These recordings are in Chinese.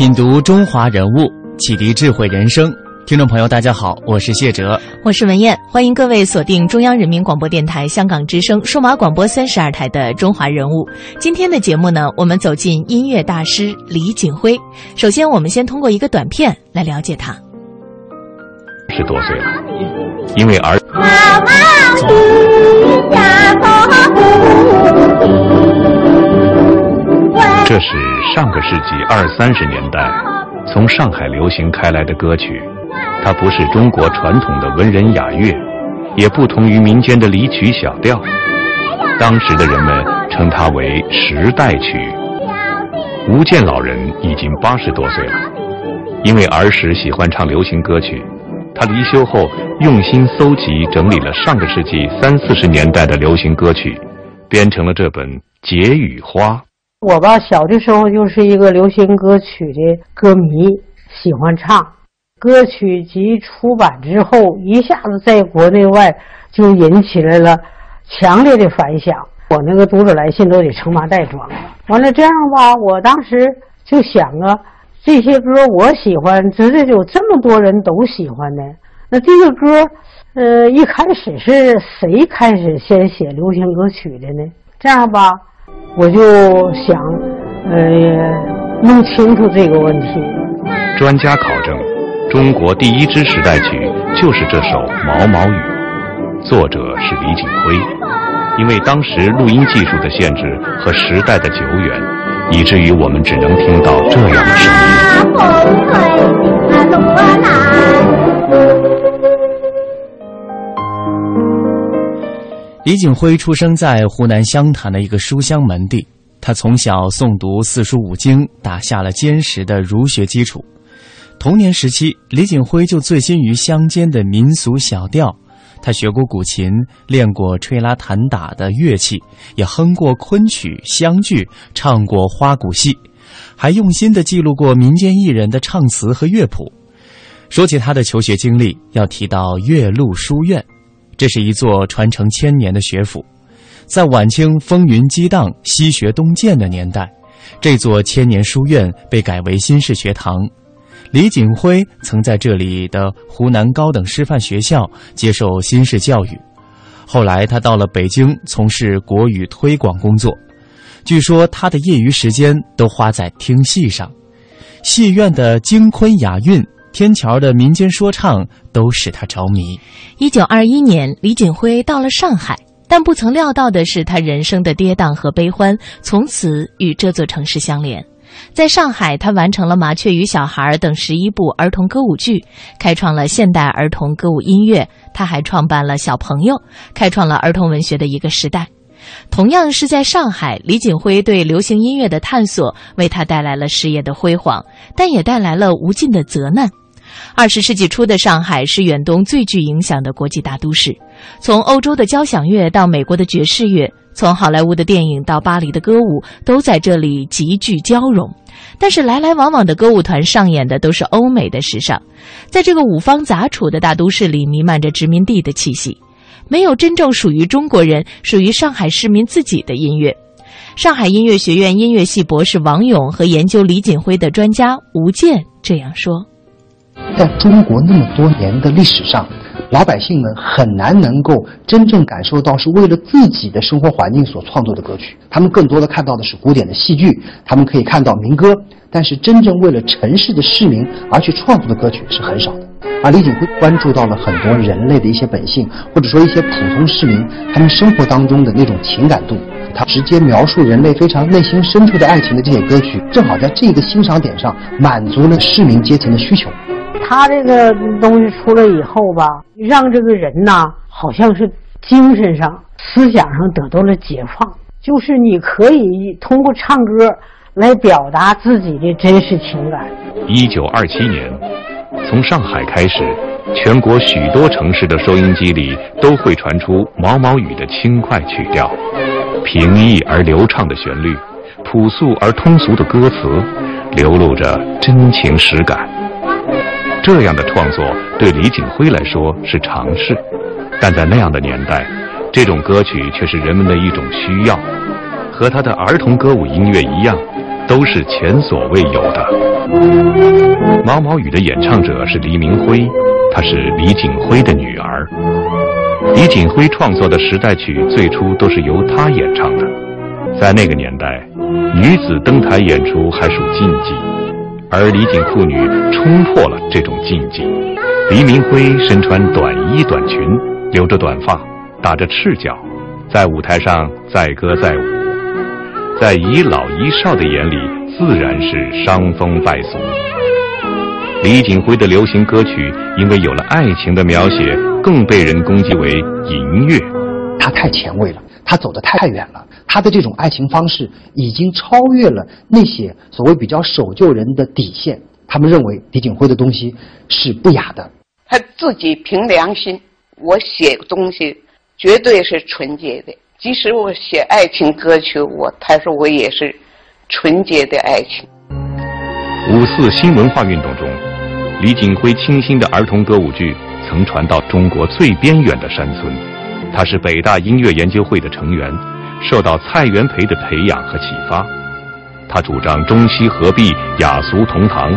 品读中华人物，启迪智慧人生。听众朋友，大家好，我是谢哲，我是文艳，欢迎各位锁定中央人民广播电台香港之声数码广播三十二台的《中华人物》。今天的节目呢，我们走进音乐大师李锦辉。首先，我们先通过一个短片来了解他。十多岁了，因为儿。这是上个世纪二三十年代从上海流行开来的歌曲，它不是中国传统的文人雅乐，也不同于民间的离曲小调。当时的人们称它为时代曲。吴健老人已经八十多岁了，因为儿时喜欢唱流行歌曲，他离休后用心搜集整理了上个世纪三四十年代的流行歌曲，编成了这本《解语花》。我吧，小的时候就是一个流行歌曲的歌迷，喜欢唱。歌曲集出版之后，一下子在国内外就引起来了强烈的反响。我那个读者来信都得成麻袋装。完了这样吧，我当时就想啊，这些歌我喜欢，知道有这么多人都喜欢呢。那这个歌，呃，一开始是谁开始先写流行歌曲的呢？这样吧。我就想，呃，弄清楚这个问题。专家考证，中国第一支时代曲就是这首《毛毛雨》，作者是李锦辉。因为当时录音技术的限制和时代的久远，以至于我们只能听到这样的声音。李景辉出生在湖南湘潭的一个书香门第，他从小诵读四书五经，打下了坚实的儒学基础。童年时期，李景辉就醉心于乡间的民俗小调，他学过古琴，练过吹拉弹打的乐器，也哼过昆曲、湘剧，唱过花鼓戏，还用心地记录过民间艺人的唱词和乐谱。说起他的求学经历，要提到岳麓书院。这是一座传承千年的学府，在晚清风云激荡、西学东渐的年代，这座千年书院被改为新式学堂。李景辉曾在这里的湖南高等师范学校接受新式教育，后来他到了北京从事国语推广工作。据说他的业余时间都花在听戏上，戏院的京昆雅韵。天桥的民间说唱都使他着迷。一九二一年，李锦辉到了上海，但不曾料到的是，他人生的跌宕和悲欢从此与这座城市相连。在上海，他完成了《麻雀与小孩》等十一部儿童歌舞剧，开创了现代儿童歌舞音乐。他还创办了《小朋友》，开创了儿童文学的一个时代。同样是在上海，李锦辉对流行音乐的探索为他带来了事业的辉煌，但也带来了无尽的责难。二十世纪初的上海是远东最具影响的国际大都市，从欧洲的交响乐到美国的爵士乐，从好莱坞的电影到巴黎的歌舞，都在这里集聚交融。但是来来往往的歌舞团上演的都是欧美的时尚，在这个五方杂处的大都市里，弥漫着殖民地的气息，没有真正属于中国人、属于上海市民自己的音乐。上海音乐学院音乐系博士王勇和研究李锦辉的专家吴健这样说。在中国那么多年的历史上，老百姓们很难能够真正感受到是为了自己的生活环境所创作的歌曲。他们更多的看到的是古典的戏剧，他们可以看到民歌，但是真正为了城市的市民而去创作的歌曲是很少的。而李锦辉关注到了很多人类的一些本性，或者说一些普通市民他们生活当中的那种情感度，他直接描述人类非常内心深处的爱情的这些歌曲，正好在这个欣赏点上满足了市民阶层的需求。他这个东西出来以后吧，让这个人呐，好像是精神上、思想上得到了解放。就是你可以通过唱歌来表达自己的真实情感。一九二七年，从上海开始，全国许多城市的收音机里都会传出毛毛雨的轻快曲调，平易而流畅的旋律，朴素而通俗的歌词，流露着真情实感。这样的创作对李景辉来说是常事，但在那样的年代，这种歌曲却是人们的一种需要，和他的儿童歌舞音乐一样，都是前所未有的。毛毛雨的演唱者是黎明辉，她是李景辉的女儿。李景辉创作的时代曲最初都是由她演唱的，在那个年代，女子登台演出还属禁忌。而李景父女冲破了这种禁忌。黎明辉身穿短衣短裙，留着短发，打着赤脚，在舞台上载歌载舞，在遗老遗少的眼里，自然是伤风败俗。李锦辉的流行歌曲因为有了爱情的描写，更被人攻击为淫乐。他太前卫了，他走得太远了。他的这种爱情方式已经超越了那些所谓比较守旧人的底线。他们认为李锦辉的东西是不雅的。他自己凭良心，我写东西绝对是纯洁的。即使我写爱情歌曲，我他说我也是纯洁的爱情。五四新文化运动中，李景辉清新的儿童歌舞剧曾传到中国最边远的山村。他是北大音乐研究会的成员。受到蔡元培的培养和启发，他主张中西合璧、雅俗同堂。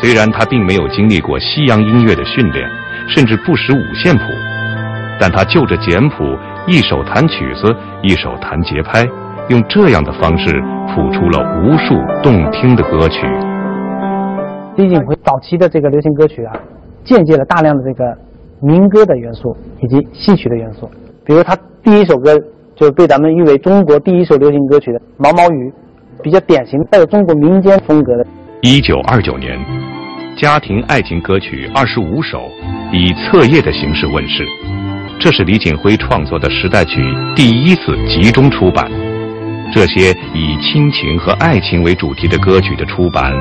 虽然他并没有经历过西洋音乐的训练，甚至不识五线谱，但他就着简谱，一手弹曲子，一手弹节拍，用这样的方式谱出了无数动听的歌曲。李景辉早期的这个流行歌曲啊，间接了大量的这个民歌的元素以及戏曲的元素，比如他第一首歌。就被咱们誉为中国第一首流行歌曲的《毛毛雨》，比较典型带有中国民间风格的。一九二九年，家庭爱情歌曲二十五首以册页的形式问世，这是李景辉创作的时代曲第一次集中出版。这些以亲情和爱情为主题的歌曲的出版，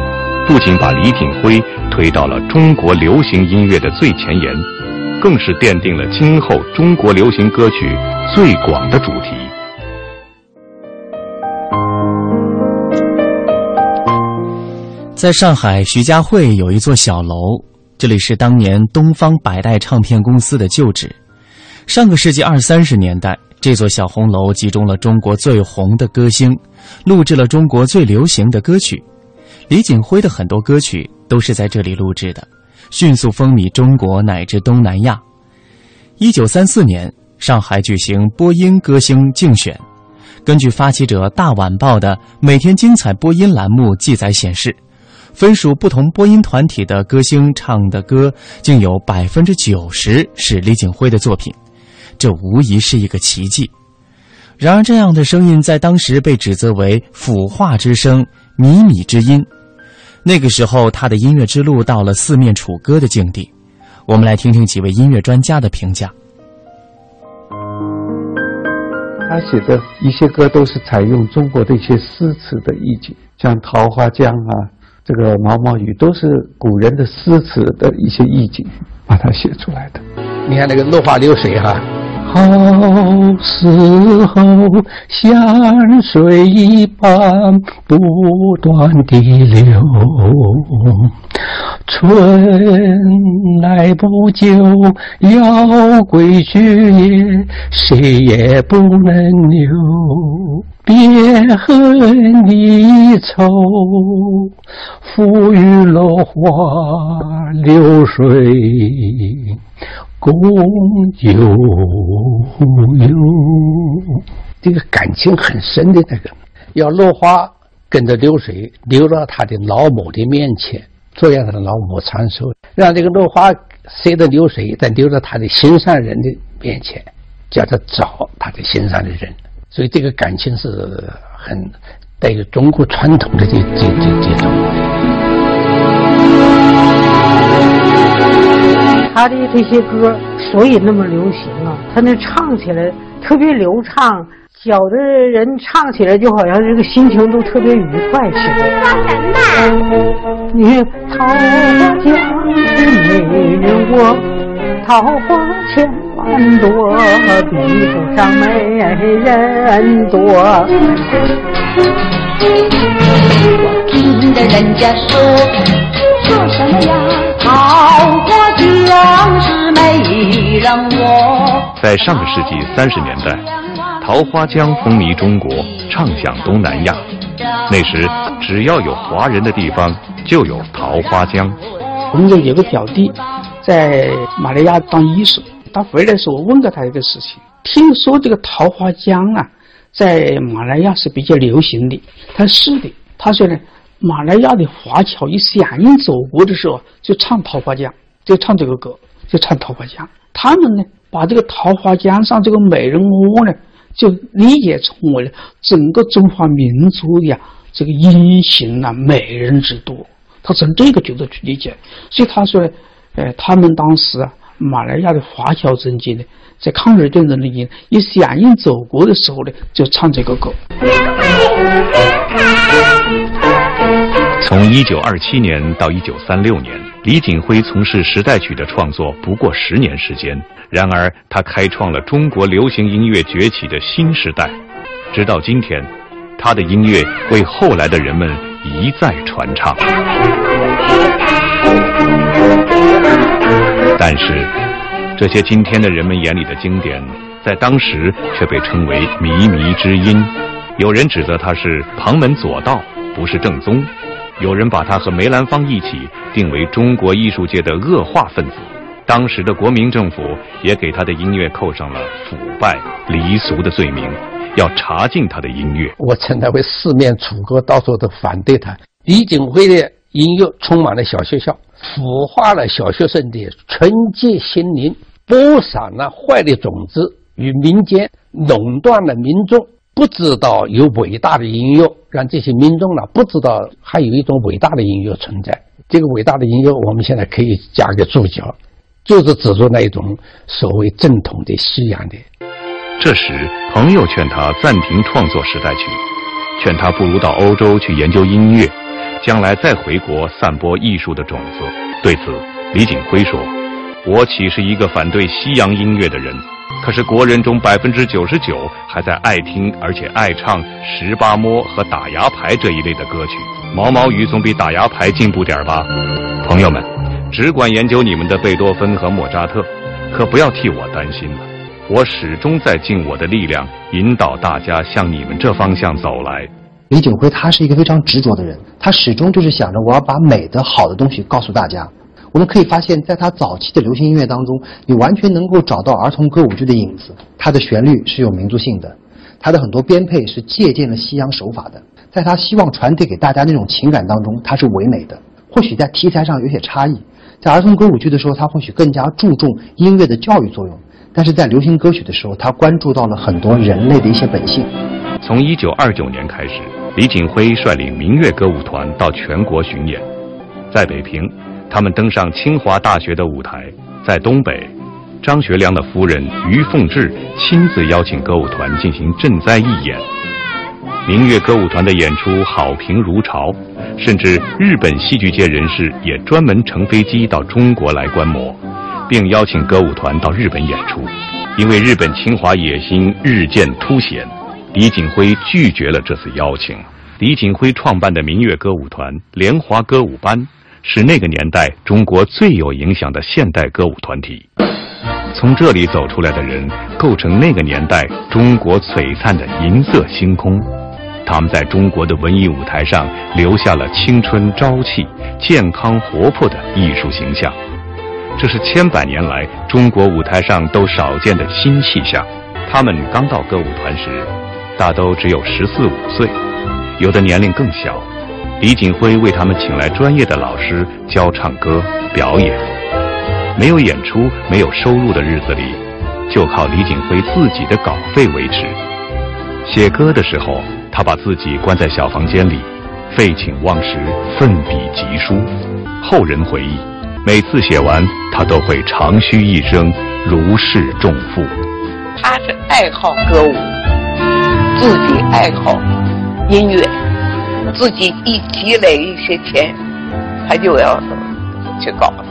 不仅把李锦辉推到了中国流行音乐的最前沿。更是奠定了今后中国流行歌曲最广的主题。在上海徐家汇有一座小楼，这里是当年东方百代唱片公司的旧址。上个世纪二三十年代，这座小红楼集中了中国最红的歌星，录制了中国最流行的歌曲。李景辉的很多歌曲都是在这里录制的。迅速风靡中国乃至东南亚。一九三四年，上海举行播音歌星竞选。根据发起者《大晚报》的每天精彩播音栏目记载显示，分属不同播音团体的歌星唱的歌，竟有百分之九十是李景辉的作品，这无疑是一个奇迹。然而，这样的声音在当时被指责为腐化之声、靡靡之音。那个时候，他的音乐之路到了四面楚歌的境地。我们来听听几位音乐专家的评价。他写的一些歌都是采用中国的一些诗词的意境，像《桃花江》啊，这个《毛毛雨》都是古人的诗词的一些意境，把它写出来的。你看那个落花流水哈。好时候，像水一般不断地流，春来不久要归去也，谁也不能留。别恨离愁，付与落花流水。共悠悠，这个感情很深的那个，要落花跟着流水流到他的老母的面前，祝愿他的老母长寿，让这个落花随着流水再流到他的心上人的面前，叫他找他的心上的人，所以这个感情是很带有中国传统的这这这这种。他的这些歌所以那么流行啊，他那唱起来特别流畅，小的人唱起来就好像这个心情都特别愉快似的。说什么？你桃花江是美人窝，桃花千万朵，比手上美人多。我听得人家说，说什么呀？桃花江是没人窝。在上个世纪三十年代，桃花江风靡中国，畅响东南亚。那时，只要有华人的地方，就有桃花江。我们这有个表弟，在马来亚当医生，他回来的时候，我问过他一个事情，听说这个桃花江啊，在马来亚是比较流行的。他说是的，他说呢，马来亚的华侨一响应祖国的时候，就唱桃花江，就唱这个歌，就唱桃花江。他们呢，把这个桃花江上这个美人窝呢，就理解成为了整个中华民族呀这个英雄啊美人之都。他从这个角度去理解，所以他说，呃，他们当时啊，马来亚的华侨政界呢，在抗日战争里面一响应祖国的时候呢，就唱这个歌。从一九二七年到一九三六年，李锦辉从事时代曲的创作不过十年时间。然而，他开创了中国流行音乐崛起的新时代。直到今天，他的音乐为后来的人们一再传唱。但是，这些今天的人们眼里的经典，在当时却被称为靡靡之音。有人指责他是旁门左道，不是正宗；有人把他和梅兰芳一起定为中国艺术界的恶化分子。当时的国民政府也给他的音乐扣上了腐败、离俗的罪名，要查禁他的音乐。我称他为四面楚歌，到处都反对他。李锦辉的音乐充满了小学校，腐化了小学生的纯洁心灵，播散了坏的种子与民间，垄断了民众。不知道有伟大的音乐，让这些民众呢不知道还有一种伟大的音乐存在。这个伟大的音乐，我们现在可以加个注脚，就是指出那一种所谓正统的西洋的。这时，朋友劝他暂停创作时代曲，劝他不如到欧洲去研究音乐，将来再回国散播艺术的种子。对此，李锦辉说：“我岂是一个反对西洋音乐的人？可是国人中百分之九十九还在爱听而且爱唱十八摸和打牙牌这一类的歌曲。毛毛雨总比打牙牌进步点吧？朋友们，只管研究你们的贝多芬和莫扎特，可不要替我担心了。我始终在尽我的力量引导大家向你们这方向走来。”李景辉他是一个非常执着的人，他始终就是想着我要把美的好的东西告诉大家。我们可以发现，在他早期的流行音乐当中，你完全能够找到儿童歌舞剧的影子。它的旋律是有民族性的，它的很多编配是借鉴了西洋手法的。在他希望传递给大家那种情感当中，它是唯美的。或许在题材上有些差异，在儿童歌舞剧的时候，他或许更加注重音乐的教育作用；但是在流行歌曲的时候，他关注到了很多人类的一些本性。从一九二九年开始，李锦辉率领民乐歌舞团到全国巡演，在北平。他们登上清华大学的舞台，在东北，张学良的夫人于凤至亲自邀请歌舞团进行赈灾义演。明月歌舞团的演出好评如潮，甚至日本戏剧界人士也专门乘飞机到中国来观摩，并邀请歌舞团到日本演出。因为日本侵华野心日渐凸显，李锦辉拒绝了这次邀请。李锦辉创办的明月歌舞团莲华歌舞班。是那个年代中国最有影响的现代歌舞团体，从这里走出来的人构成那个年代中国璀璨的银色星空。他们在中国的文艺舞台上留下了青春朝气、健康活泼的艺术形象，这是千百年来中国舞台上都少见的新气象。他们刚到歌舞团时，大都只有十四五岁，有的年龄更小。李锦辉为他们请来专业的老师教唱歌表演，没有演出、没有收入的日子里，就靠李锦辉自己的稿费维持。写歌的时候，他把自己关在小房间里，废寝忘食，奋笔疾书。后人回忆，每次写完，他都会长吁一声，如释重负。他是爱好歌舞。自己爱好音乐，自己一积累一些钱，他就要去搞了，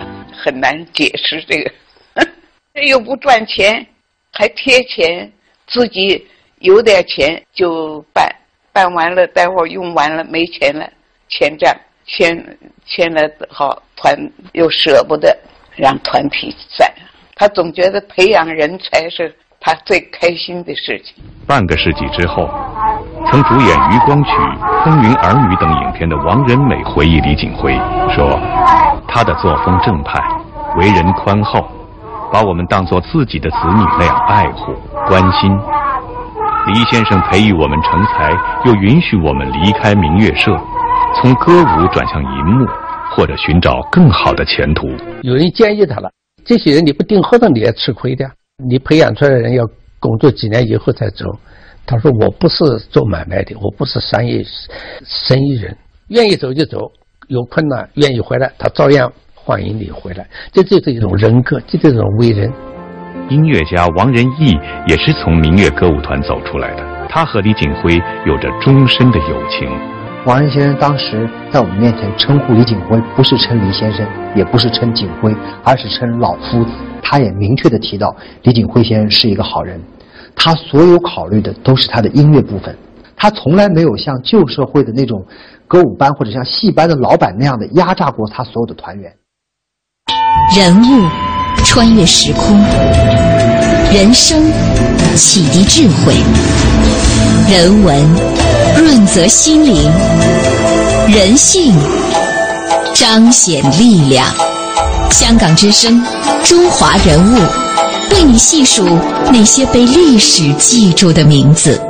很难解释这个。这又不赚钱，还贴钱，自己有点钱就办，办完了待会儿用完了没钱了，欠账欠欠了好团又舍不得让团体散，他总觉得培养人才是他最开心的事情。半个世纪之后，曾主演《余光曲》《风云儿女》等影片的王仁美回忆李景辉说：“他的作风正派，为人宽厚，把我们当作自己的子女那样爱护关心。李先生培育我们成才，又允许我们离开明月社，从歌舞转向银幕，或者寻找更好的前途。有人建议他了，这些人你不订合同你也吃亏的，你培养出来的人要工作几年以后再走。他说我不是做买卖的，我不是商业生意人，愿意走就走，有困难愿意回来，他照样欢迎你回来。这就是一种人格，这就是一种为人。音乐家王仁义也是从民乐歌舞团走出来的，他和李景辉有着终身的友情。王仁先生当时在我们面前称呼李景辉，不是称李先生，也不是称景辉，而是称老夫子。他也明确的提到，李景辉先生是一个好人，他所有考虑的都是他的音乐部分，他从来没有像旧社会的那种歌舞班或者像戏班的老板那样的压榨过他所有的团员。人物穿越时空，人生启迪智慧，人文润泽心灵，人性彰显力量。香港之声，中华人物，为你细数那些被历史记住的名字。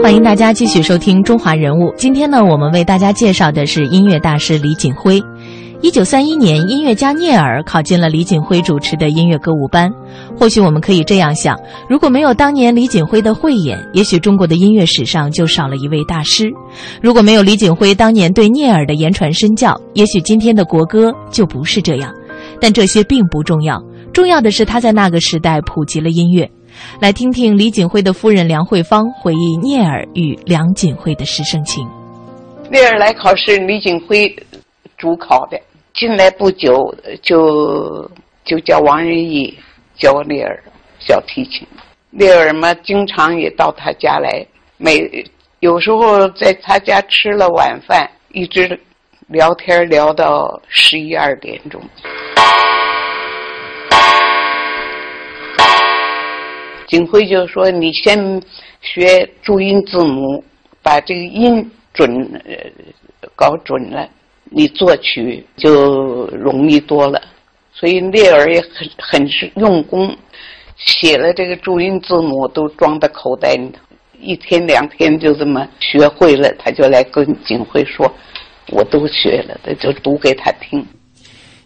欢迎大家继续收听《中华人物》。今天呢，我们为大家介绍的是音乐大师李锦辉。一九三一年，音乐家聂耳考进了李锦辉主持的音乐歌舞班。或许我们可以这样想：如果没有当年李锦辉的慧眼，也许中国的音乐史上就少了一位大师；如果没有李锦辉当年对聂耳的言传身教，也许今天的国歌就不是这样。但这些并不重要，重要的是他在那个时代普及了音乐。来听听李锦辉的夫人梁慧芳回忆聂耳与梁锦辉的师生情。聂耳来考试，李锦辉主考的。进来不久，就就叫王仁义教聂耳小提琴。聂耳嘛，经常也到他家来，每有时候在他家吃了晚饭，一直聊天聊到十一二点钟。景辉就说：“你先学注音字母，把这个音准呃搞准了，你作曲就容易多了。”所以聂耳也很很是用功，写了这个注音字母都装在口袋里头，一天两天就这么学会了，他就来跟景辉说：“我都学了。”他就读给他听。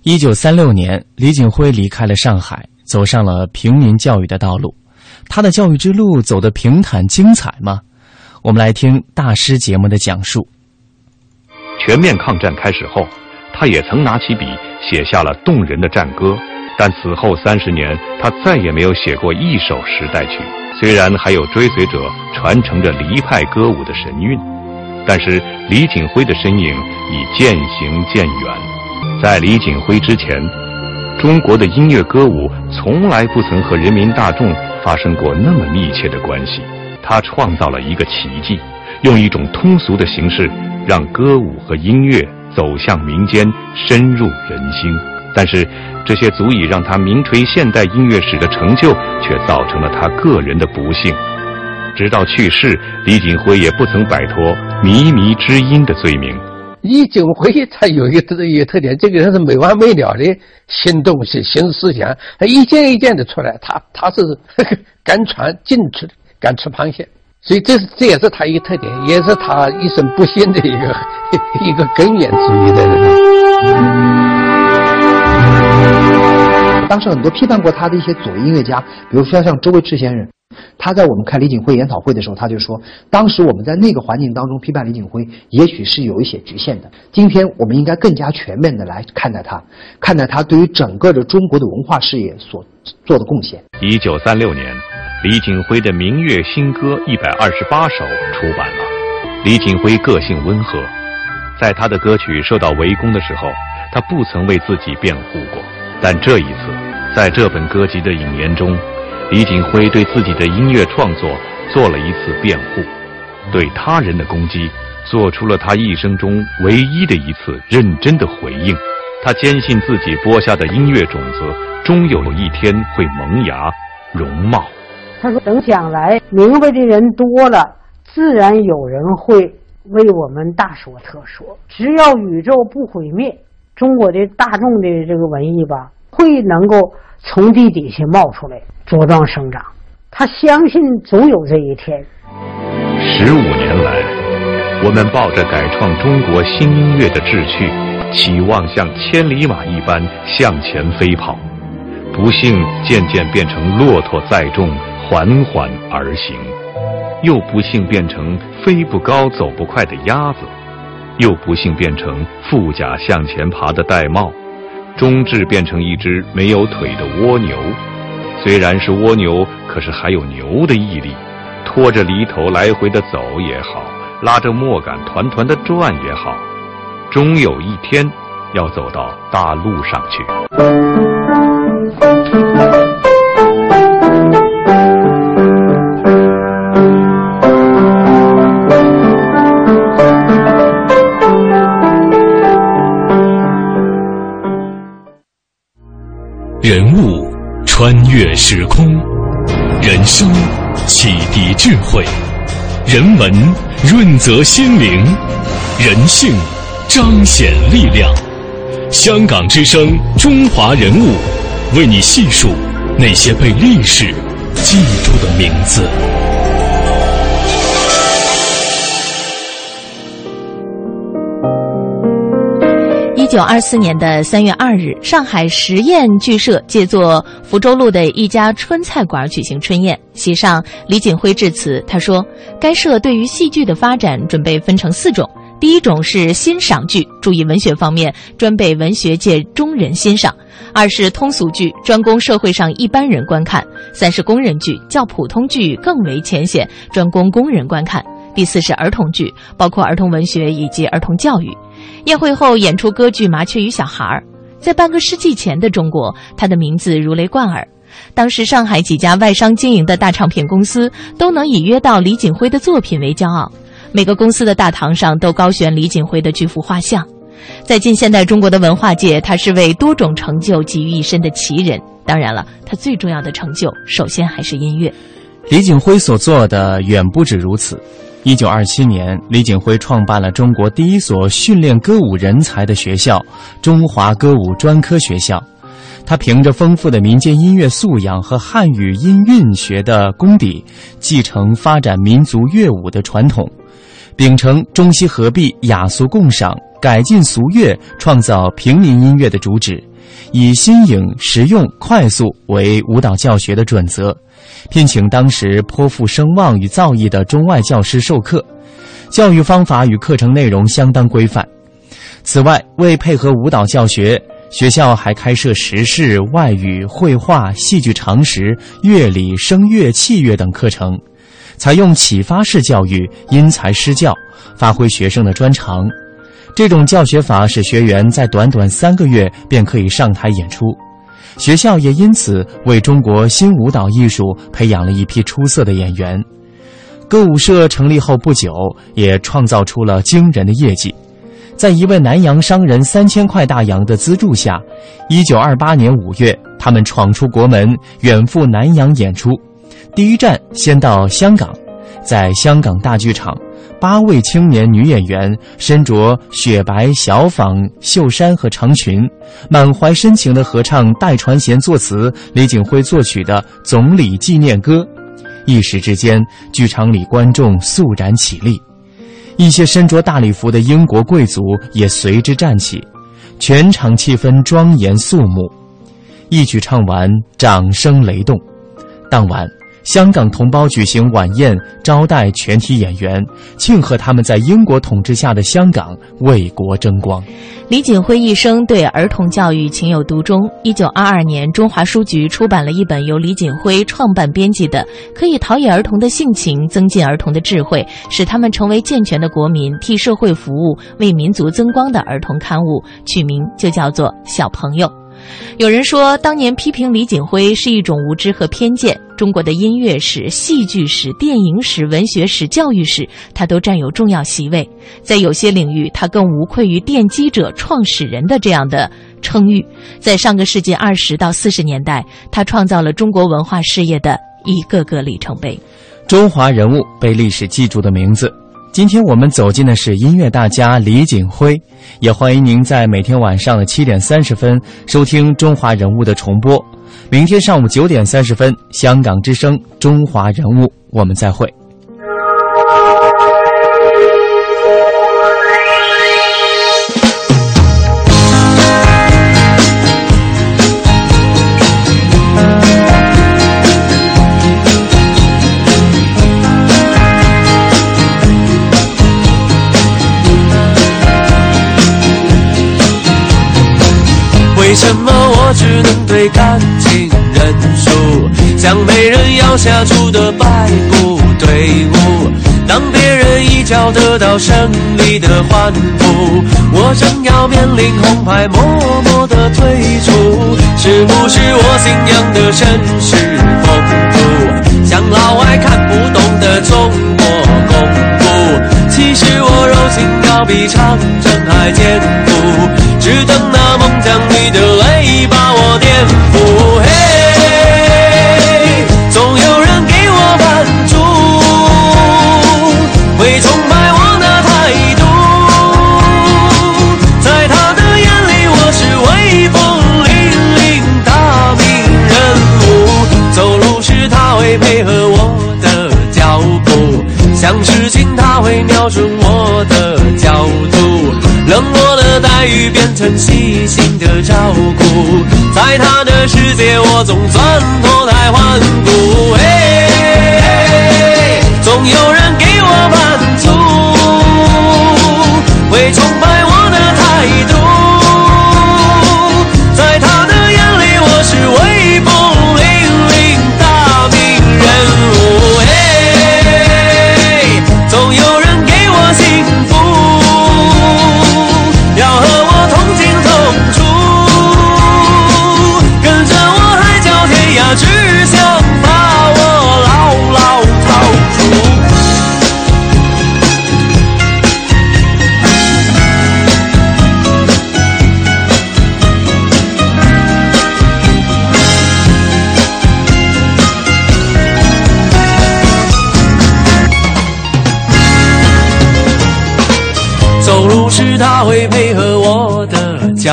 一九三六年，李景辉离开了上海，走上了平民教育的道路。他的教育之路走得平坦精彩吗？我们来听大师节目的讲述。全面抗战开始后，他也曾拿起笔写下了动人的战歌，但此后三十年，他再也没有写过一首时代曲。虽然还有追随者传承着黎派歌舞的神韵，但是李景辉的身影已渐行渐远。在李景辉之前，中国的音乐歌舞从来不曾和人民大众发生过那么密切的关系。他创造了一个奇迹，用一种通俗的形式，让歌舞和音乐走向民间，深入人心。但是，这些足以让他名垂现代音乐史的成就，却造成了他个人的不幸。直到去世，李锦辉也不曾摆脱靡靡之音的罪名。李锦辉他有一个特一个特点，这个人是没完没了的新东西、新思想，他一件一件的出来。他他是敢闯进吃，敢吃螃蟹，所以这是这也是他一个特点，也是他一生不幸的一个 一个根源之一的人。当时很多批判过他的一些左音乐家，比如说像周维驰先生，他在我们开李锦辉研讨会的时候，他就说，当时我们在那个环境当中批判李锦辉，也许是有一些局限的。今天我们应该更加全面的来看待他，看待他对于整个的中国的文化事业所做的贡献。一九三六年，李锦辉的明月新歌一百二十八首出版了。李锦辉个性温和，在他的歌曲受到围攻的时候，他不曾为自己辩护过。但这一次，在这本歌集的引言中，李锦辉对自己的音乐创作做了一次辩护，对他人的攻击做出了他一生中唯一的一次认真的回应。他坚信自己播下的音乐种子终有一天会萌芽、容貌。他说：“等将来明白的人多了，自然有人会为我们大说特说。只要宇宙不毁灭，中国的大众的这个文艺吧，会能够从地底下冒出来。”茁壮生长，他相信总有这一天。十五年来，我们抱着改创中国新音乐的志趣，期望像千里马一般向前飞跑，不幸渐渐变成骆驼载重，缓缓而行；又不幸变成飞不高、走不快的鸭子；又不幸变成负甲向前爬的玳瑁，终至变成一只没有腿的蜗牛。虽然是蜗牛，可是还有牛的毅力，拖着犁头来回的走也好，拉着磨杆团团的转也好，终有一天要走到大路上去。人物。穿越时空，人生启迪智慧，人文润泽心灵，人性彰显力量。香港之声，中华人物，为你细数那些被历史记住的名字。一九二四年的三月二日，上海实验剧社借作福州路的一家川菜馆举行春宴，席上李锦辉致辞。他说：“该社对于戏剧的发展准备分成四种，第一种是欣赏剧，注意文学方面，专被文学界中人欣赏；二是通俗剧，专供社会上一般人观看；三是工人剧，较普通剧更为浅显，专供工人观看；第四是儿童剧，包括儿童文学以及儿童教育。”宴会后演出歌剧《麻雀与小孩儿》。在半个世纪前的中国，他的名字如雷贯耳。当时上海几家外商经营的大唱片公司都能以约到李锦辉的作品为骄傲，每个公司的大堂上都高悬李锦辉的巨幅画像。在近现代中国的文化界，他是为多种成就集于一身的奇人。当然了，他最重要的成就，首先还是音乐。李锦辉所做的远不止如此。一九二七年，李锦辉创办了中国第一所训练歌舞人才的学校——中华歌舞专科学校。他凭着丰富的民间音乐素养和汉语音韵学的功底，继承发展民族乐舞的传统，秉承中西合璧、雅俗共赏、改进俗乐、创造平民音乐的主旨，以新颖、实用、快速为舞蹈教学的准则。聘请当时颇负声望与造诣的中外教师授课，教育方法与课程内容相当规范。此外，为配合舞蹈教学，学校还开设时事、外语、绘画、戏剧常识、乐理、声乐、器乐等课程，采用启发式教育，因材施教，发挥学生的专长。这种教学法使学员在短短三个月便可以上台演出。学校也因此为中国新舞蹈艺术培养了一批出色的演员。歌舞社成立后不久，也创造出了惊人的业绩。在一位南洋商人三千块大洋的资助下，一九二八年五月，他们闯出国门，远赴南洋演出。第一站先到香港，在香港大剧场。八位青年女演员身着雪白小纺袖衫和长裙，满怀深情地合唱戴传贤作词、李锦辉作曲的《总理纪念歌》。一时之间，剧场里观众肃然起立，一些身着大礼服的英国贵族也随之站起，全场气氛庄严肃穆。一曲唱完，掌声雷动。当晚。香港同胞举行晚宴，招待全体演员，庆贺他们在英国统治下的香港为国争光。李锦辉一生对儿童教育情有独钟。一九二二年，中华书局出版了一本由李锦辉创办编辑的《可以陶冶儿童的性情，增进儿童的智慧，使他们成为健全的国民，替社会服务，为民族增光》的儿童刊物，取名就叫做《小朋友》。有人说，当年批评李锦辉是一种无知和偏见。中国的音乐史、戏剧史、电影史、文学史、教育史，他都占有重要席位。在有些领域，他更无愧于“奠基者”“创始人”的这样的称誉。在上个世纪二十到四十年代，他创造了中国文化事业的一个个里程碑。中华人物被历史记住的名字。今天我们走进的是音乐大家李锦辉，也欢迎您在每天晚上的七点三十分收听《中华人物》的重播。明天上午九点三十分，香港之声《中华人物》，我们再会。只能对感情认输，像被人咬下猪的白布队伍？当别人一脚得到胜利的欢呼，我正要面临红牌，默默的退出。是不是我信仰的绅士风度，像老外看不懂的中国功夫？其实我柔情要比长城还坚固。只等那梦想里的哦，嘿，总有人给我帮助，会崇拜我的态度。在他的眼里，我是威风凛凛大名人物。走路时他会配合我的脚步，想事情他会瞄准我的角度，冷漠的待遇变成细总算脱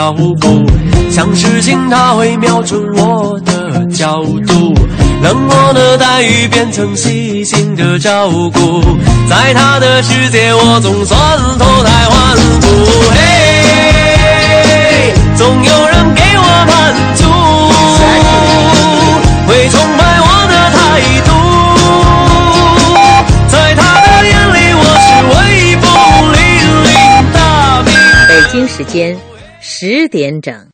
脚步，像事情他会瞄准我的角度，冷漠的待遇变成细心的照顾，在他的世界我总算脱胎换骨。嘿，总有人给我满足，会崇拜我的态度。在他的眼里，我是威风凛凛大名。北京时间十点整。